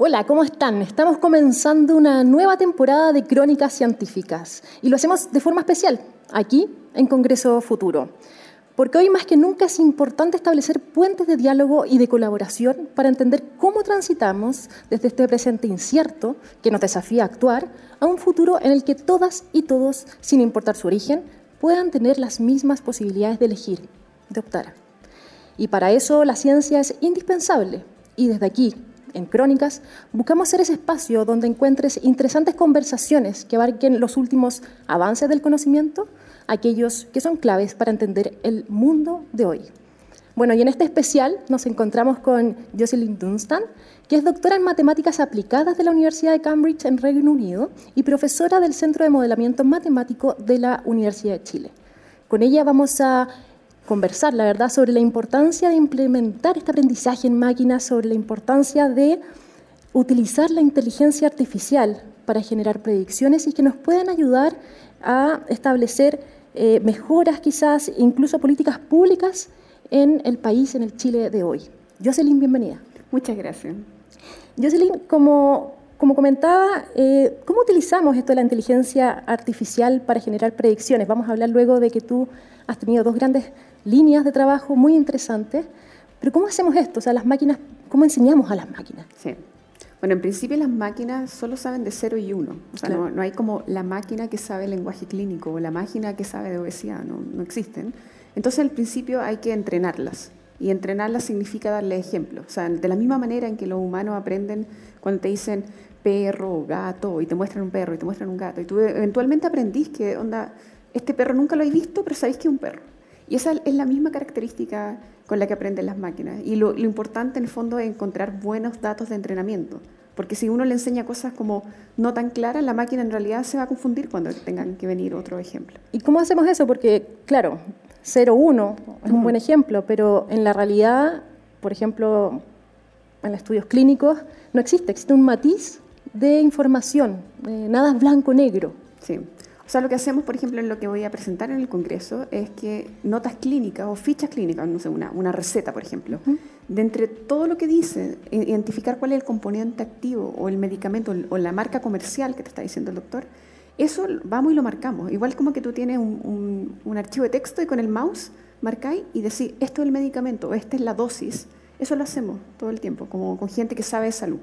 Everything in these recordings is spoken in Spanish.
Hola, ¿cómo están? Estamos comenzando una nueva temporada de Crónicas Científicas y lo hacemos de forma especial, aquí en Congreso Futuro. Porque hoy más que nunca es importante establecer puentes de diálogo y de colaboración para entender cómo transitamos desde este presente incierto, que nos desafía a actuar, a un futuro en el que todas y todos, sin importar su origen, puedan tener las mismas posibilidades de elegir, de optar. Y para eso la ciencia es indispensable. Y desde aquí, en Crónicas, buscamos ser ese espacio donde encuentres interesantes conversaciones que abarquen los últimos avances del conocimiento, aquellos que son claves para entender el mundo de hoy. Bueno, y en este especial nos encontramos con Jocelyn Dunstan, que es doctora en matemáticas aplicadas de la Universidad de Cambridge en Reino Unido y profesora del Centro de Modelamiento Matemático de la Universidad de Chile. Con ella vamos a conversar, la verdad, sobre la importancia de implementar este aprendizaje en máquinas, sobre la importancia de utilizar la inteligencia artificial para generar predicciones y que nos puedan ayudar a establecer eh, mejoras quizás, incluso políticas públicas en el país, en el Chile de hoy. Jocelyn, bienvenida. Muchas gracias. Jocelyn, como, como comentaba, eh, ¿cómo utilizamos esto de la inteligencia artificial para generar predicciones? Vamos a hablar luego de que tú has tenido dos grandes líneas de trabajo muy interesantes. Pero ¿cómo hacemos esto? O sea, las máquinas, ¿cómo enseñamos a las máquinas? Sí. Bueno, en principio las máquinas solo saben de cero y uno. O sea, no, hay como la máquina que sabe lenguaje clínico o la máquina que sabe de obesidad, no, no existen. Entonces, al principio hay que entrenarlas. Y entrenarlas significa darle ejemplos. O sea, de la misma manera en que los humanos aprenden cuando te dicen perro o gato y te muestran un perro y te muestran un gato. Y tú eventualmente aprendís que, onda, este perro nunca lo he visto, pero sabéis que es un perro. Y esa es la misma característica con la que aprenden las máquinas. Y lo, importante en el fondo es encontrar buenos datos de entrenamiento. Porque si uno le enseña cosas como no tan claras, la máquina en realidad se va a confundir cuando tengan que venir otro ejemplo. ¿Y cómo hacemos eso? Porque, claro, 0-1 es un buen ejemplo, pero en la realidad, por ejemplo, en estudios clínicos, no existe, existe un matiz de información, eh, nada es blanco-negro. Sí. O sea, lo que hacemos, por ejemplo, en lo que voy a presentar en el Congreso, es que notas clínicas o fichas clínicas, no sé, una, una receta, por ejemplo, de entre todo lo que dice, identificar cuál es el componente activo o el medicamento o la marca comercial que te está diciendo el doctor, eso vamos y lo marcamos. Igual como que tú tienes un, un, archivo de texto y con el mouse marcáis y decís, esto es el medicamento, esta es la dosis. Eso lo hacemos todo el tiempo, como con gente que sabe de salud.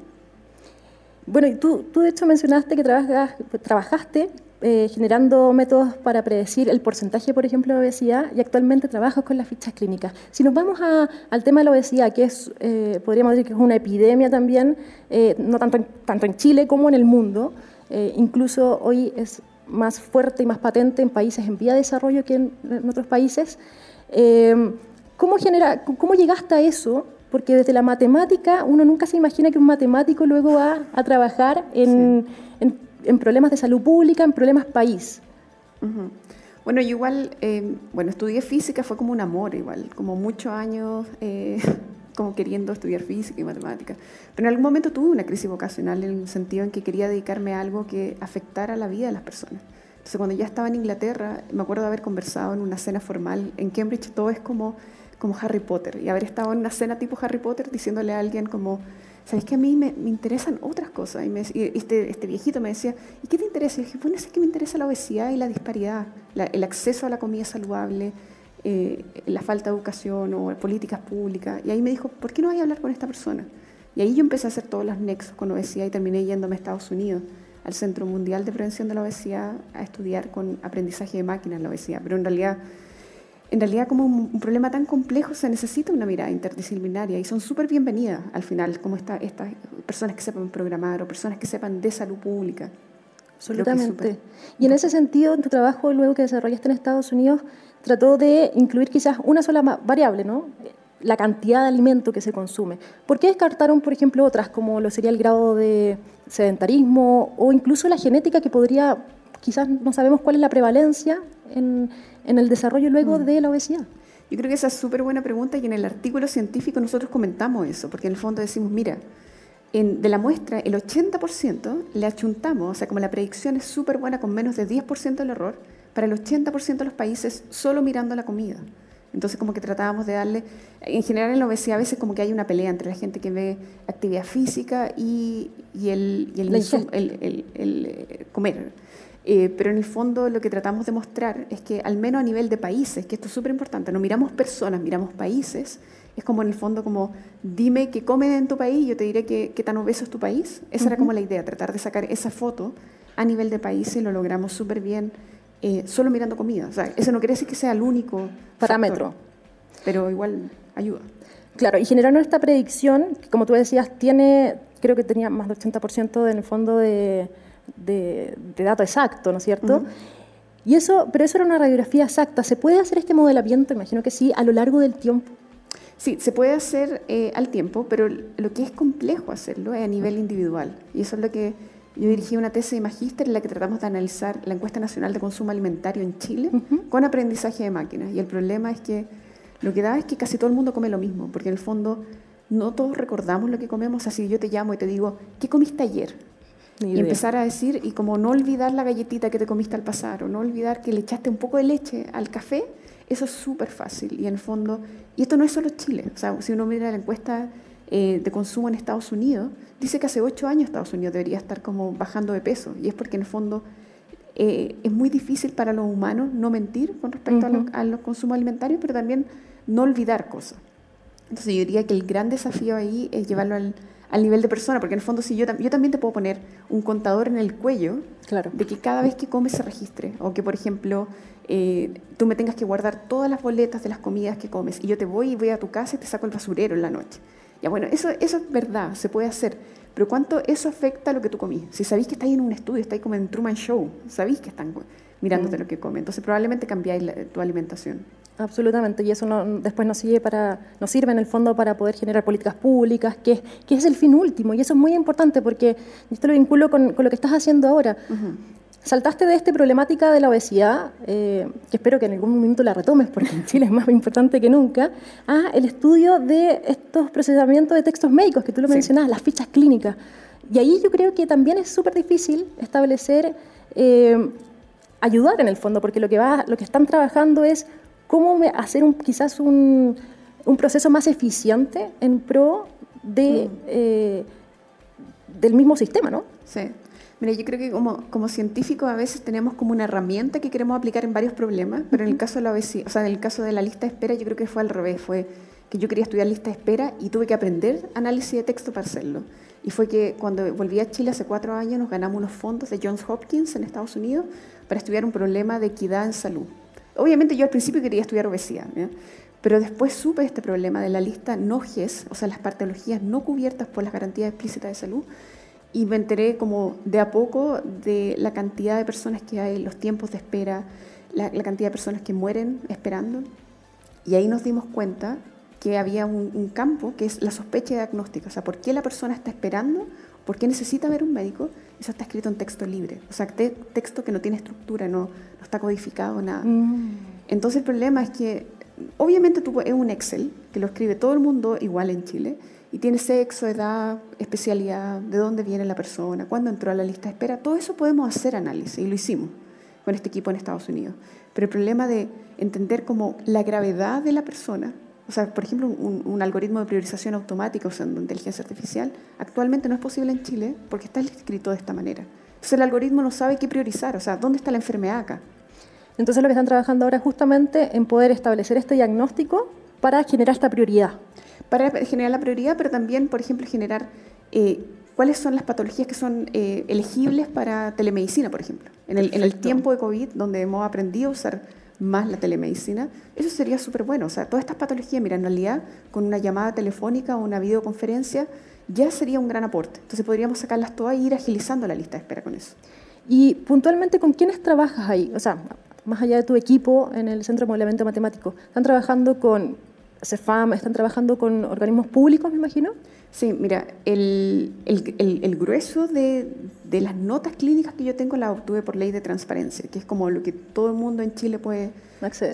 Bueno, y tú, tú de hecho mencionaste que trabajas, trabajaste eh, generando métodos para predecir el porcentaje, por ejemplo, de obesidad y actualmente trabajo con las fichas clínicas. Si nos vamos al tema de la obesidad, que es, eh, podríamos decir que es una epidemia también, eh, no tanto en, tanto en Chile como en el mundo, incluso hoy es más fuerte y más patente en países en vía de desarrollo que en, otros países. ¿cómo, genera, ¿Cómo llegaste a eso? Porque desde la matemática uno nunca se imagina que un matemático luego va a trabajar en, en en problemas de salud pública, en problemas país. Bueno, yo igual, eh, bueno, estudié física, fue como un amor igual, como muchos años eh, como queriendo estudiar física y matemática. Pero en algún momento tuve una crisis vocacional en el sentido en que quería dedicarme a algo que afectara la vida de las personas. Entonces, cuando ya estaba en Inglaterra, me acuerdo de haber conversado en una cena formal en Cambridge, todo es como, como Harry Potter, y haber estado en una cena tipo Harry Potter diciéndole a alguien como ¿sabes que a mí me, interesan otras cosas? Y, este, este, viejito me decía, ¿y qué te interesa? Y dije, bueno, es que me interesa la obesidad y la disparidad, el acceso a la comida saludable, eh, la falta de educación o políticas públicas. Y ahí me dijo, ¿por qué no voy a hablar con esta persona? Y ahí yo empecé a hacer todos los nexos con obesidad y terminé yéndome a Estados Unidos, al Centro Mundial de Prevención de la Obesidad, a estudiar con aprendizaje de máquinas la obesidad. Pero en realidad en realidad como un, problema tan complejo se necesita una mirada interdisciplinaria y son súper bienvenidas al final, como estas personas que sepan programar o personas que sepan de salud pública. Absolutamente. Y en ese sentido, en tu trabajo luego que desarrollaste en Estados Unidos, trató de incluir quizás una sola variable, ¿no? La cantidad de alimento que se consume. ¿Por qué descartaron, por ejemplo, otras, como lo sería el grado de sedentarismo o incluso la genética que podría, quizás no sabemos cuál es la prevalencia en, en el desarrollo luego mm. de la obesidad? Yo creo que esa es súper buena pregunta y en el artículo científico nosotros comentamos eso, porque en el fondo decimos, mira, en, de la muestra el 80% le achuntamos, o sea, como la predicción es súper buena con menos de 10% del error, para el 80% de los países solo mirando la comida. Entonces como que tratábamos de darle, en general en la obesidad a veces como que hay una pelea entre la gente que ve actividad física y, el, el, eh, comer. Eh, pero en el fondo lo que tratamos de mostrar es que al menos a nivel de países, que esto es súper importante, no miramos personas, miramos países, es como en el fondo como dime qué comen en tu país yo te diré qué, tan obeso es tu país. Esa era como la idea, tratar de sacar esa foto a nivel de país y lo logramos súper bien eh, solo mirando comida. O sea, eso no quiere decir que sea el único parámetro, pero igual ayuda. Claro, y generaron esta predicción, que como tú decías, tiene, creo que tenía más del 80% en el fondo de, de, dato exacto, ¿no es cierto? Y eso, pero eso era una radiografía exacta. ¿Se puede hacer este modelamiento? Imagino que sí, a lo largo del tiempo. Sí, se puede hacer eh, al tiempo, pero lo que es complejo hacerlo es a nivel individual. Y eso es lo que yo dirigí una tesis de magíster en la que tratamos de analizar la encuesta nacional de consumo alimentario en Chile con aprendizaje de máquinas. Y el problema es que lo que da es que casi todo el mundo come lo mismo, porque en el fondo no todos recordamos lo que comemos. Así yo te llamo y te digo, ¿qué comiste ayer? Y empezar a decir, y como no olvidar la galletita que te comiste al pasar, o no olvidar que le echaste un poco de leche al café, eso es súper fácil. Y en el fondo, y esto no es solo Chile, o sea, si uno mira la encuesta eh, de consumo en Estados Unidos, dice que hace ocho años Estados Unidos debería estar como bajando de peso. Y es porque en el fondo eh, es muy difícil para los humanos no mentir con respecto a, los, consumos alimentarios, pero también no olvidar cosas. Entonces yo diría que el gran desafío ahí es llevarlo al, nivel de persona, porque en el fondo si yo, yo también te puedo poner un contador en el cuello claro. de que cada vez que comes se registre, o que por ejemplo eh, tú me tengas que guardar todas las boletas de las comidas que comes y yo te voy y voy a tu casa y te saco el basurero en la noche. Ya bueno, eso, eso es verdad, se puede hacer. Pero ¿cuánto eso afecta a lo que tú comís? Si sabéis que estáis en un estudio, estáis como en Truman Show, sabéis que están mirándote mm. lo que comen. Entonces probablemente cambiáis tu alimentación. Absolutamente, y eso no, después nos, sirve para, nos sirve en el fondo para poder generar políticas públicas, que, que es el fin último, y eso es muy importante porque esto lo vinculo con, con lo que estás haciendo ahora. Saltaste de esta problemática de la obesidad, eh, que espero que en algún momento la retomes, porque en Chile es más importante que nunca, a el estudio de estos procesamientos de textos médicos que tú lo mencionabas, las fichas clínicas. Y ahí yo creo que también es súper difícil establecer, eh, ayudar en el fondo, porque lo que, va, lo que están trabajando es cómo hacer un, quizás un, un proceso más eficiente en pro de, mm. eh, del mismo sistema, ¿no? Sí. Mira, yo creo que como, como científicos a veces tenemos como una herramienta que queremos aplicar en varios problemas, pero en el caso de la obesidad, o sea, en el caso de la lista de espera, yo creo que fue al revés, fue que yo quería estudiar lista de espera y tuve que aprender análisis de texto para hacerlo. Y fue que cuando volví a Chile hace cuatro años nos ganamos unos fondos de Johns Hopkins en Estados Unidos para estudiar un problema de equidad en salud. Obviamente yo al principio quería estudiar obesidad, pero después supe este problema de la lista no GES, o sea, las patologías no cubiertas por las garantías explícitas de salud, y me enteré como de a poco de la cantidad de personas que hay, los tiempos de espera, la, cantidad de personas que mueren esperando. Y ahí nos dimos cuenta que había un, campo que es la sospecha diagnóstica. O sea, ¿por qué la persona está esperando? ¿Por qué necesita ver un médico? Eso está escrito en texto libre. O sea, texto que no tiene estructura, no, no está codificado, nada. Mm. Entonces el problema es que, obviamente tú, es un Excel que lo escribe todo el mundo igual en Chile, y tiene sexo, edad, especialidad, de dónde viene la persona, cuándo entró a la lista de espera, todo eso podemos hacer análisis y lo hicimos con este equipo en Estados Unidos. Pero el problema de entender como la gravedad de la persona, o sea, por ejemplo, un, algoritmo de priorización automática usando inteligencia artificial, actualmente no es posible en Chile porque está escrito de esta manera. Entonces el algoritmo no sabe qué priorizar, o sea, ¿dónde está la enfermedad acá? Entonces lo que están trabajando ahora es justamente en poder establecer este diagnóstico para generar esta prioridad para generar la prioridad, pero también, por ejemplo, generar eh, cuáles son las patologías que son eh, elegibles para telemedicina, por ejemplo. En el, en el, tiempo de COVID, donde hemos aprendido a usar más la telemedicina, eso sería súper bueno. O sea, todas estas patologías, mira, en realidad, con una llamada telefónica o una videoconferencia, ya sería un gran aporte. Entonces podríamos sacarlas todas e ir agilizando la lista de espera con eso. Y puntualmente, ¿con quiénes trabajas ahí? O sea, más allá de tu equipo en el Centro de Modelamiento Matemático, ¿están trabajando con CEFAM, están trabajando con organismos públicos, me imagino. Sí, mira, el, el, el, grueso de, de, las notas clínicas que yo tengo las obtuve por ley de transparencia, que es como lo que todo el mundo en Chile puede,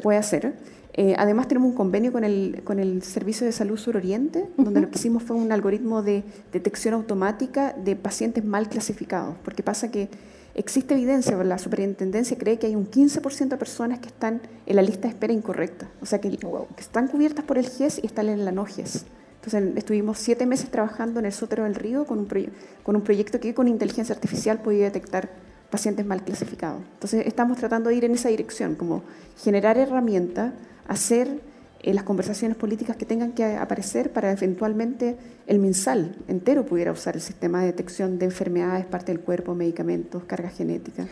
puede hacer. Eh, además tenemos un convenio con el, con el Servicio de Salud Suroriente, donde lo que hicimos fue un algoritmo de detección automática de pacientes mal clasificados, porque pasa que existe evidencia, la superintendencia cree que hay un 15% de personas que están en la lista de espera incorrecta, o sea, que, que están cubiertas por el GES y están en la no GES. Entonces estuvimos siete meses trabajando en el Sótero del Río con un, con un proyecto que con inteligencia artificial podía detectar pacientes mal clasificados. Entonces estamos tratando de ir en esa dirección, como generar herramientas, hacer eh, las conversaciones políticas que tengan que aparecer para eventualmente el MinSal entero pudiera usar el sistema de detección de enfermedades, parte del cuerpo, medicamentos, carga genética.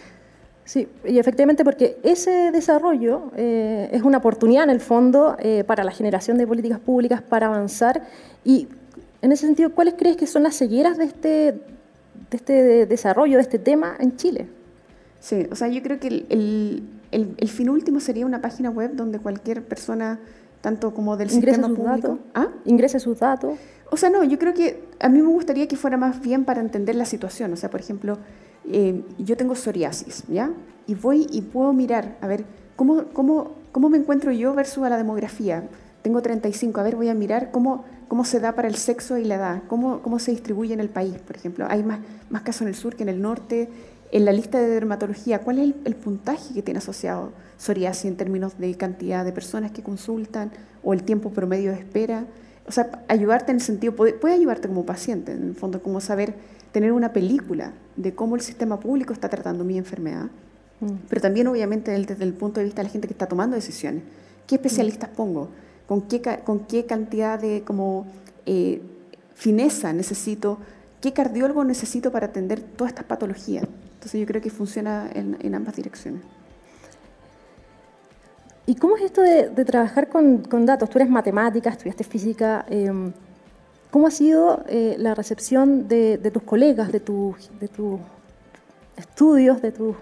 Sí, y efectivamente porque ese desarrollo eh, es una oportunidad en el fondo eh, para la generación de políticas públicas para avanzar y en ese sentido, ¿cuáles crees que son las cegueras de este, de este desarrollo, de este tema en Chile? Sí, o sea, yo creo que el, el, el, fin último sería una página web donde cualquier persona, tanto como del sistema sus público... Datos, ¿Ah? Ingrese sus datos. O sea, no, yo creo que a mí me gustaría que fuera más bien para entender la situación. O sea, por ejemplo, eh, yo tengo psoriasis, ¿ya? Y voy y puedo mirar, a ver, ¿cómo, cómo, cómo me encuentro yo versus a la demografía? Tengo 35, a ver, voy a mirar cómo, cómo se da para el sexo y la edad, cómo, cómo se distribuye en el país, por ejemplo. Hay más, más casos en el sur que en el norte. En la lista de dermatología, ¿cuál es el, el puntaje que tiene asociado psoriasis en términos de cantidad de personas que consultan o el tiempo promedio de espera? O sea, ayudarte en el sentido, puede, puede ayudarte como paciente, en el fondo, como saber tener una película de cómo el sistema público está tratando mi enfermedad, mm. pero también obviamente desde el punto de vista de la gente que está tomando decisiones. ¿Qué especialistas pongo? ¿Con qué, con qué cantidad de como, eh, fineza necesito? ¿Qué cardiólogo necesito para atender todas estas patologías? Entonces yo creo que funciona en, ambas direcciones. ¿Y cómo es esto de, trabajar con, con, datos? Tú eres matemática, estudiaste física. Eh, ¿Cómo ha sido eh, la recepción de, tus colegas, de tus de estudios, de tu,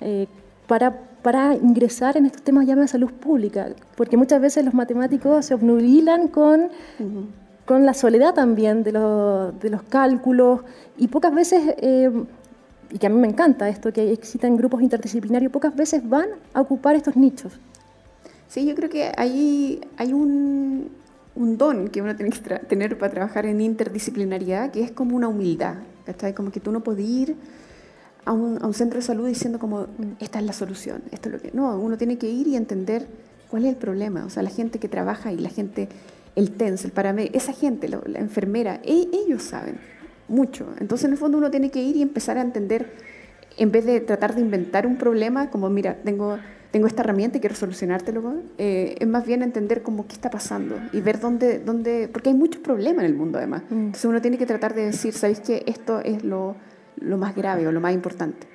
eh, para, para ingresar en estos temas ya de salud pública? Porque muchas veces los matemáticos se obnubilan con, con la soledad también de, de, los cálculos y pocas veces, eh, y que a mí me encanta esto, que existan grupos interdisciplinarios, pocas veces van a ocupar estos nichos. Sí, yo creo que ahí hay un, un don que uno tiene que tener para trabajar en interdisciplinariedad, que es como una humildad, ¿cachai? Como que tú no puedes ir a un, a un, centro de salud diciendo como, esta es la solución, esto es lo que... No, uno tiene que ir y entender cuál es el problema. O sea, la gente que trabaja y la gente, el TENS, el paramédico, esa gente, la, enfermera, e, ellos saben mucho. Entonces, en el fondo, uno tiene que ir y empezar a entender, en vez de tratar de inventar un problema, como, mira, tengo tengo esta herramienta y quiero solucionártelo, eh, es más bien entender cómo qué está pasando y ver dónde, dónde, porque hay muchos problemas en el mundo además. Mm. Entonces uno tiene que tratar de decir, ¿sabéis que esto es lo, lo, más grave o lo más importante?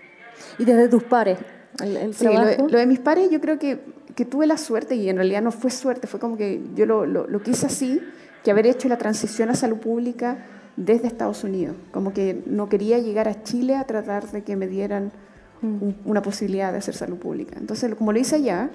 Y desde tus pares, el, sí, lo, de mis pares yo creo que, que, tuve la suerte y en realidad no fue suerte, fue como que yo lo, lo quise así, que haber hecho la transición a salud pública desde Estados Unidos, como que no quería llegar a Chile a tratar de que me dieran una posibilidad de hacer salud pública. Entonces, como lo hice allá,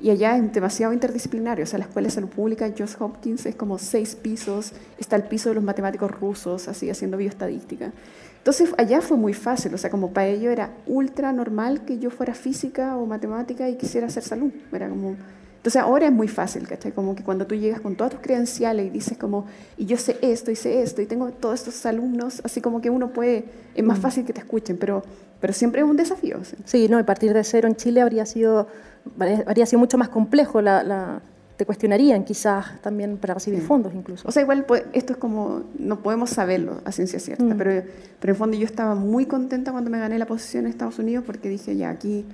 y allá es demasiado interdisciplinario, o sea, la Escuela de Salud Pública Johns Hopkins es como seis pisos, está el piso de los matemáticos rusos, así, haciendo bioestadística. Entonces, allá fue muy fácil, o sea, como para ello era ultra normal que yo fuera física o matemática y quisiera hacer salud, era como entonces ahora es muy fácil, ¿cachai? Como que cuando tú llegas con todas tus credenciales y dices como, y yo sé esto, y sé esto, y tengo todos estos alumnos, así como que uno puede, es más mm. fácil que te escuchen, pero, pero siempre es un desafío. Sí, no, y partir de cero en Chile habría sido, habría sido mucho más complejo, la, te cuestionarían quizás también para recibir fondos incluso. O sea, igual esto es como, no podemos saberlo a ciencia cierta, mm. pero, pero en fondo yo estaba muy contenta cuando me gané la posición en Estados Unidos porque dije, ya, aquí,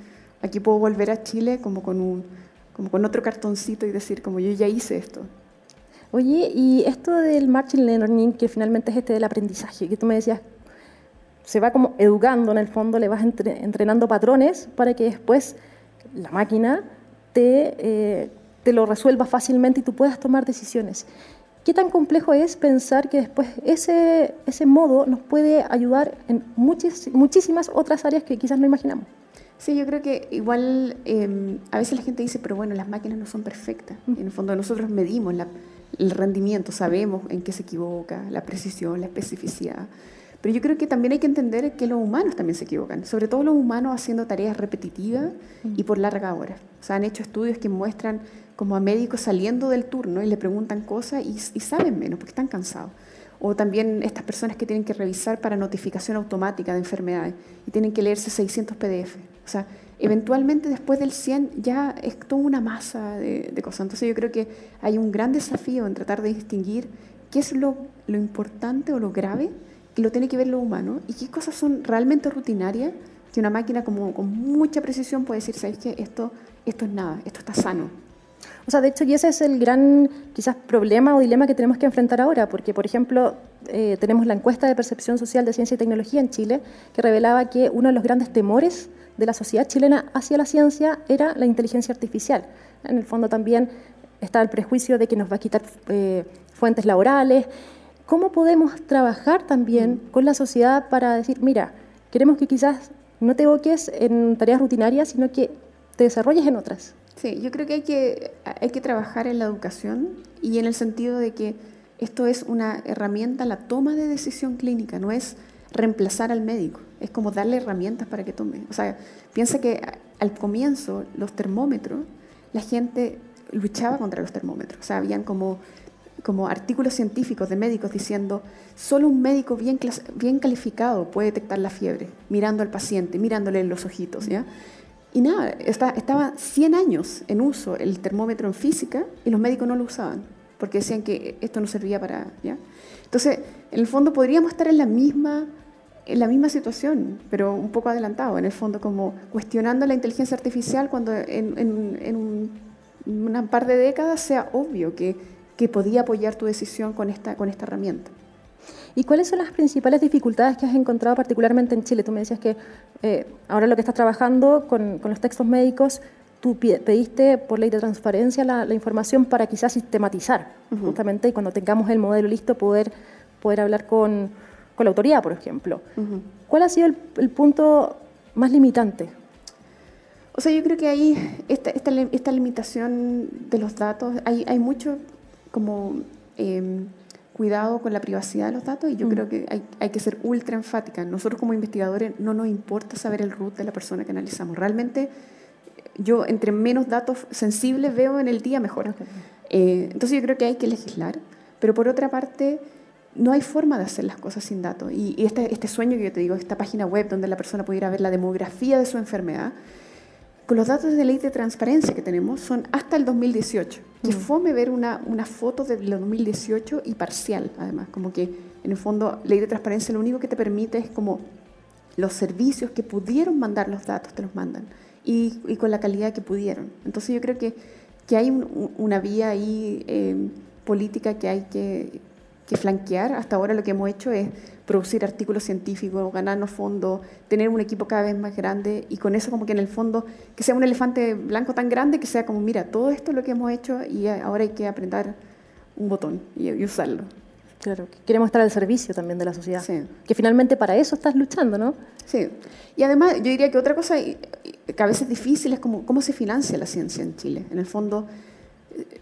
aquí puedo volver a Chile como con un como con otro cartoncito y decir, como yo ya hice esto. Oye, y esto del machine learning, que finalmente es este del aprendizaje, que tú me decías, se va como educando en el fondo, le vas entrenando patrones para que después la máquina te, eh, te lo resuelva fácilmente y tú puedas tomar decisiones. ¿Qué tan complejo es pensar que después ese, ese modo nos puede ayudar en muchísimas otras áreas que quizás no imaginamos? Sí, yo creo que igual em, a veces la gente dice, pero bueno, las máquinas no son perfectas. En el fondo nosotros medimos el rendimiento, sabemos en qué se equivoca, la precisión, la especificidad. Pero yo creo que también hay que entender que los humanos también se equivocan, sobre todo los humanos haciendo tareas repetitivas y por larga hora. O sea, han hecho estudios que muestran como a médicos saliendo del turno y le preguntan cosas y, y saben menos porque están cansados o también estas personas que tienen que revisar para notificación automática de enfermedades y tienen que leerse 600 PDF. O sea, eventualmente después del 100 ya es toda una masa de, cosas. Entonces yo creo que hay un gran desafío en tratar de distinguir qué es lo, lo importante o lo grave que lo tiene que ver lo humano y qué cosas son realmente rutinarias que una máquina como, con mucha precisión puede decir, ¿sabes qué? Esto, esto es nada, esto está sano. O sea, de hecho, y ese es el gran quizás problema o dilema que tenemos que enfrentar ahora, porque, por ejemplo, eh, tenemos la encuesta de percepción social de ciencia y tecnología en Chile, que revelaba que uno de los grandes temores de la sociedad chilena hacia la ciencia era la inteligencia artificial. En el fondo también está el prejuicio de que nos va a quitar eh, fuentes laborales. ¿Cómo podemos trabajar también con la sociedad para decir, mira, queremos que quizás no te evoques en tareas rutinarias, sino que te desarrolles en otras? Sí, yo creo que hay, que hay que trabajar en la educación y en el sentido de que esto es una herramienta, la toma de decisión clínica, no es reemplazar al médico, es como darle herramientas para que tome. O sea, piensa que al comienzo los termómetros, la gente luchaba contra los termómetros, o sea, habían como, como artículos científicos de médicos diciendo, solo un médico bien, bien calificado puede detectar la fiebre, mirando al paciente, mirándole en los ojitos, ¿ya? Y nada, estaba 100 años en uso el termómetro en física y los médicos no lo usaban, porque decían que esto no servía para... ¿ya? Entonces, en el fondo podríamos estar en la misma en la misma situación, pero un poco adelantado, en el fondo como cuestionando la inteligencia artificial cuando en, en, un, una par de décadas sea obvio que, que podía apoyar tu decisión con esta, con esta herramienta. ¿Y cuáles son las principales dificultades que has encontrado particularmente en Chile? Tú me decías que eh, ahora lo que estás trabajando con, con, los textos médicos, tú pediste por ley de transparencia la, la información para quizás sistematizar, justamente, y cuando tengamos el modelo listo poder, poder hablar con, con la autoridad, por ejemplo. ¿Cuál ha sido el, el, punto más limitante? O sea, yo creo que ahí esta, esta, esta limitación de los datos, hay, hay mucho como... Eh, cuidado con la privacidad de los datos y yo mm. creo que hay, hay, que ser ultra enfática. Nosotros como investigadores no nos importa saber el root de la persona que analizamos. Realmente yo entre menos datos sensibles veo en el día mejor. Eh, entonces yo creo que hay que legislar, pero por otra parte no hay forma de hacer las cosas sin datos. Y, y este, este sueño que yo te digo, esta página web donde la persona pudiera ver la demografía de su enfermedad, con los datos de ley de transparencia que tenemos son hasta el 2018. Que mm. fome ver una, una foto del 2018 y parcial, además. Como que, en el fondo, ley de transparencia lo único que te permite es como los servicios que pudieron mandar los datos te los mandan y, y con la calidad que pudieron. Entonces yo creo que, que hay una vía ahí eh, política que hay que, que flanquear. Hasta ahora lo que hemos hecho es producir artículos científicos, ganarnos fondos, tener un equipo cada vez más grande y con eso como que en el fondo que sea un elefante blanco tan grande que sea como, mira, todo esto es lo que hemos hecho y ahora hay que aprender un botón y, usarlo. Claro, queremos estar al servicio también de la sociedad. Sí. Que finalmente para eso estás luchando, ¿no? Sí. Y además yo diría que otra cosa que a veces es difícil es como cómo se financia la ciencia en Chile. En el fondo,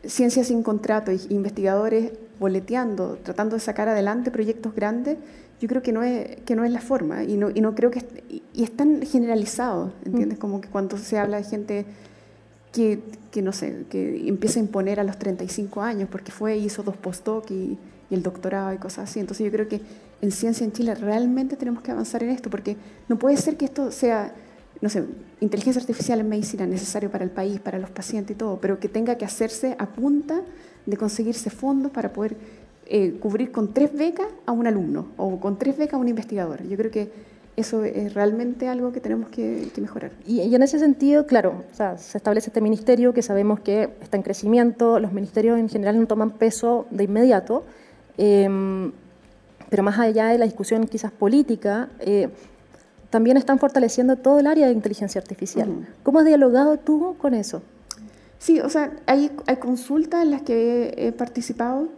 ciencia sin contrato, investigadores boleteando, tratando de sacar adelante proyectos grandes yo creo que no es, que no es la forma y no, y no creo que... Y, es tan generalizado, ¿entiendes? Mm. Como que cuando se habla de gente que, que, no sé, que empieza a imponer a los 35 años porque fue hizo dos postdoc y, y el doctorado y cosas así. Entonces yo creo que en ciencia en Chile realmente tenemos que avanzar en esto porque no puede ser que esto sea, no sé, inteligencia artificial en medicina necesario para el país, para los pacientes y todo, pero que tenga que hacerse a punta de conseguirse fondos para poder eh, cubrir con tres becas a un alumno o con tres becas a un investigador. Yo creo que eso es realmente algo que tenemos que, mejorar. Y, en ese sentido, claro, se establece este ministerio que sabemos que está en crecimiento, los ministerios en general no toman peso de inmediato, em, pero más allá de la discusión quizás política, eh, también están fortaleciendo todo el área de inteligencia artificial. ¿Cómo has dialogado tú con eso? Sí, o sea, hay, hay consultas en las que he participado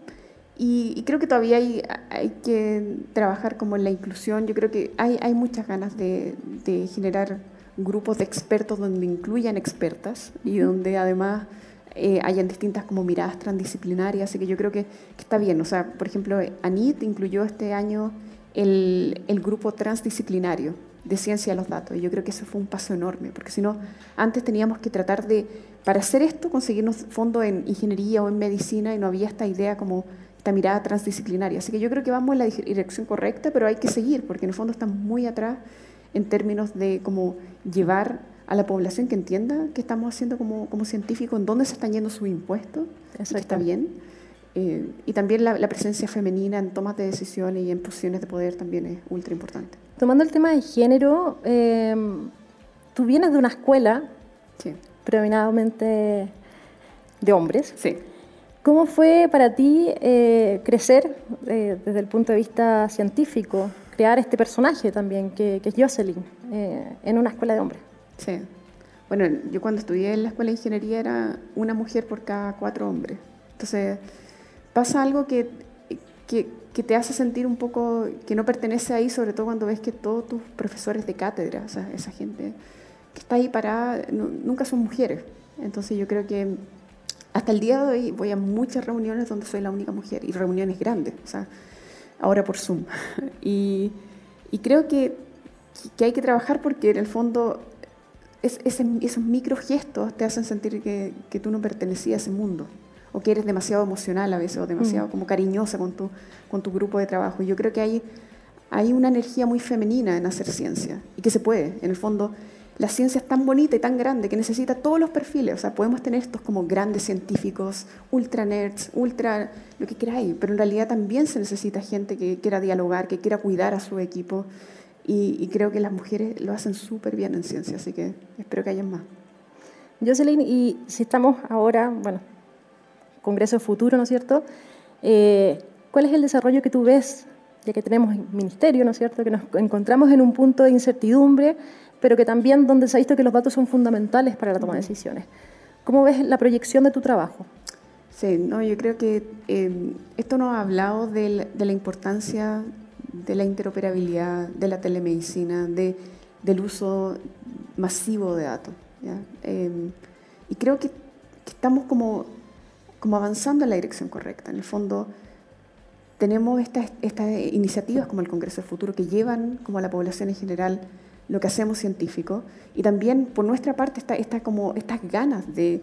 y, creo que todavía hay, hay, que trabajar como en la inclusión. Yo creo que hay, hay muchas ganas de, de, generar grupos de expertos donde incluyan expertas y donde además eh, hayan distintas como miradas transdisciplinarias. Así que yo creo que, que, está bien. O sea, por ejemplo, ANIT incluyó este año el, el grupo transdisciplinario de ciencia de los datos. Y yo creo que eso fue un paso enorme, porque si no, antes teníamos que tratar de, para hacer esto, conseguirnos fondos en ingeniería o en medicina y no había esta idea como esta mirada transdisciplinaria. Así que yo creo que vamos en la dirección correcta, pero hay que seguir, porque en el fondo estamos muy atrás en términos de cómo llevar a la población que entienda qué estamos haciendo como, como científicos, en dónde se están yendo sus impuestos, eso está bien. Eh, y también la, presencia femenina en tomas de decisiones y en posiciones de poder también es ultra importante. Tomando el tema de género, eh, tú vienes de una escuela sí. predominantemente de hombres. Sí. ¿Cómo fue para ti eh, crecer desde el punto de vista científico, crear este personaje también, que, que es Jocelyn, en una escuela de hombres? Sí. Bueno, yo cuando estudié en la escuela de ingeniería era una mujer por cada cuatro hombres. Entonces, pasa algo que, que, te hace sentir un poco que no pertenece ahí, sobre todo cuando ves que todos tus profesores de cátedra, esa gente que está ahí parada, nunca son mujeres. Entonces, yo creo que hasta el día de hoy voy a muchas reuniones donde soy la única mujer y reuniones grandes, o sea, ahora por Zoom. Y, creo que, que hay que trabajar porque en el fondo es, esos microgestos te hacen sentir que, que, tú no pertenecías a ese mundo o que eres demasiado emocional a veces o demasiado mm. como cariñosa con tu, con tu grupo de trabajo. Y yo creo que hay, hay una energía muy femenina en hacer ciencia y que se puede. En el fondo, la ciencia es tan bonita y tan grande que necesita todos los perfiles. O sea, podemos tener estos como grandes científicos, ultra nerds, ultra lo que queráis, pero en realidad también se necesita gente que quiera dialogar, que quiera cuidar a su equipo. Y, creo que las mujeres lo hacen súper bien en ciencia, así que espero que haya más. Jocelyn, y si estamos ahora, bueno, Congreso Futuro, ¿no es cierto? Eh, ¿Cuál es el desarrollo que tú ves, ya que tenemos ministerio, ¿no es cierto? Que nos encontramos en un punto de incertidumbre, pero que también donde se ha visto que los datos son fundamentales para la toma de decisiones. ¿Cómo ves la proyección de tu trabajo? Sí, no, yo creo que eh, esto nos ha hablado de la importancia de la interoperabilidad, de la telemedicina, de, del uso masivo de datos. Em, y creo que, estamos como, como avanzando en la dirección correcta. En el fondo, tenemos estas, iniciativas como el Congreso del Futuro que llevan como a la población en general lo que hacemos científico y también por nuestra parte está, como estas ganas de,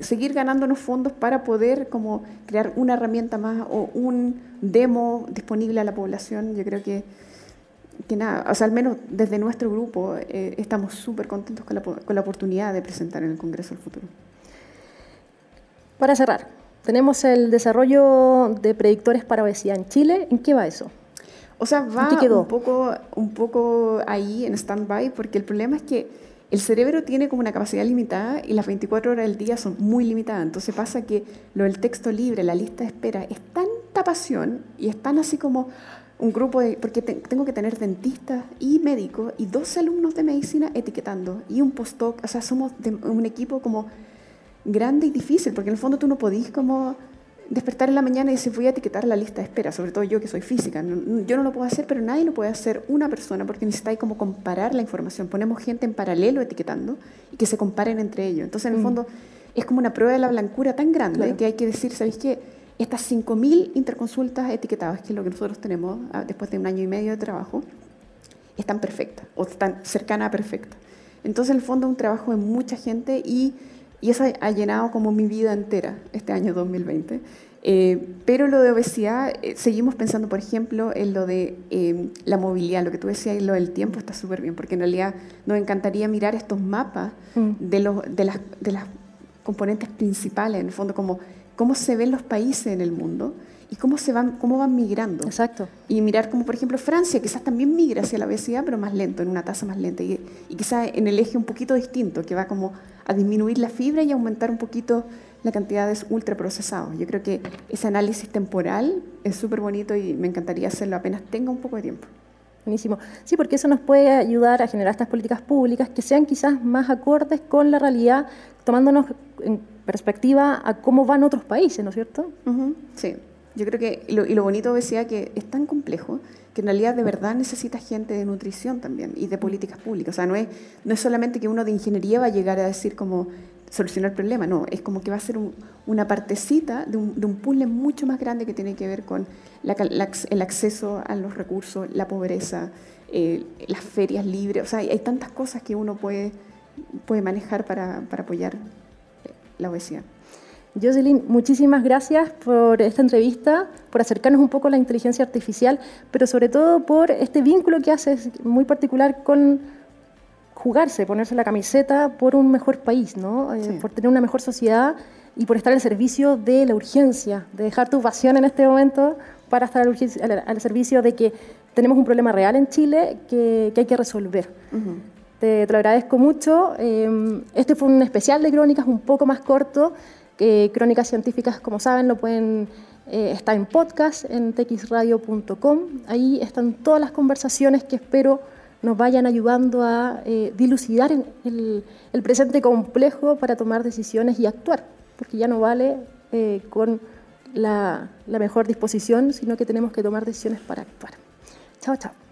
seguir ganándonos fondos para poder como crear una herramienta más o un demo disponible a la población. Yo creo que, nada, o sea, al menos desde nuestro grupo eh, estamos súper contentos con la, oportunidad de presentar en el Congreso el futuro. Para cerrar, tenemos el desarrollo de predictores para obesidad en Chile. ¿En qué va eso? O sea, va un poco, un poco ahí en stand-by, porque el problema es que el cerebro tiene como una capacidad limitada y las 24 horas del día son muy limitadas. Entonces pasa que lo del texto libre, la lista de espera, es tanta pasión y es tan así como un grupo de... Porque tengo que tener dentistas y médicos y dos alumnos de medicina etiquetando y un postdoc. O sea, somos un equipo como grande y difícil, porque en el fondo tú no podís como despertar en la mañana y decir voy a etiquetar la lista de espera, sobre todo yo que soy física. Yo no lo puedo hacer, pero nadie lo puede hacer una persona porque necesitáis como comparar la información. Ponemos gente en paralelo etiquetando y que se comparen entre ellos. Entonces, en el mm. fondo, es como una prueba de la blancura tan grande que hay que decir, ¿sabéis qué? Estas 5.000 interconsultas etiquetadas, que es lo que nosotros tenemos ah, después de un año y medio de trabajo, están perfectas o están cercanas a perfectas. Entonces, en el fondo, es un trabajo de mucha gente y y eso ha llenado como mi vida entera este año 2020. Eh, pero lo de obesidad, eh, seguimos pensando, por ejemplo, en lo de eh, la movilidad, lo que tú decías, lo del tiempo está súper bien, porque en realidad nos encantaría mirar estos mapas mm. de, los, de, las, de las componentes principales, en el fondo, como cómo se ven los países en el mundo y cómo, se van, cómo van migrando. Exacto. Y mirar como, por ejemplo, Francia, quizás también migra hacia la obesidad, pero más lento, en una tasa más lenta, y, y quizás en el eje un poquito distinto, que va como a disminuir la fibra y aumentar un poquito la cantidad de ultraprocesados. Yo creo que ese análisis temporal es súper bonito y me encantaría hacerlo apenas tenga un poco de tiempo. Buenísimo. Sí, porque eso nos puede ayudar a generar estas políticas públicas que sean quizás más acordes con la realidad, tomándonos en perspectiva a cómo van otros países, ¿no es cierto? Sí, yo creo que, lo, y lo bonito decía que es tan complejo que en realidad de verdad necesita gente de nutrición también y de políticas públicas. O sea, no es, no es solamente que uno de ingeniería va a llegar a decir como solucionar el problema, no, es como que va a ser una partecita de un, de un, puzzle mucho más grande que tiene que ver con el acceso a los recursos, la pobreza, eh, las ferias libres, o sea, hay, tantas cosas que uno puede, puede manejar para, para apoyar la obesidad. Jocelyn, muchísimas gracias por esta entrevista, por acercarnos un poco a la inteligencia artificial, pero sobre todo por este vínculo que haces muy particular con jugarse, ponerse la camiseta por un mejor país, ¿no? Eh, por tener una mejor sociedad y por estar al servicio de la urgencia, de dejar tu pasión en este momento para estar al, servicio de que tenemos un problema real en Chile que, hay que resolver. te, lo agradezco mucho. Eh, este fue un especial de crónicas un poco más corto. Que crónicas científicas, como saben, lo pueden eh, está en podcast en txradio.com. Ahí están todas las conversaciones que espero nos vayan ayudando a eh, dilucidar el, presente complejo para tomar decisiones y actuar, porque ya no vale con la, la mejor disposición, sino que tenemos que tomar decisiones para actuar. Chao, chao.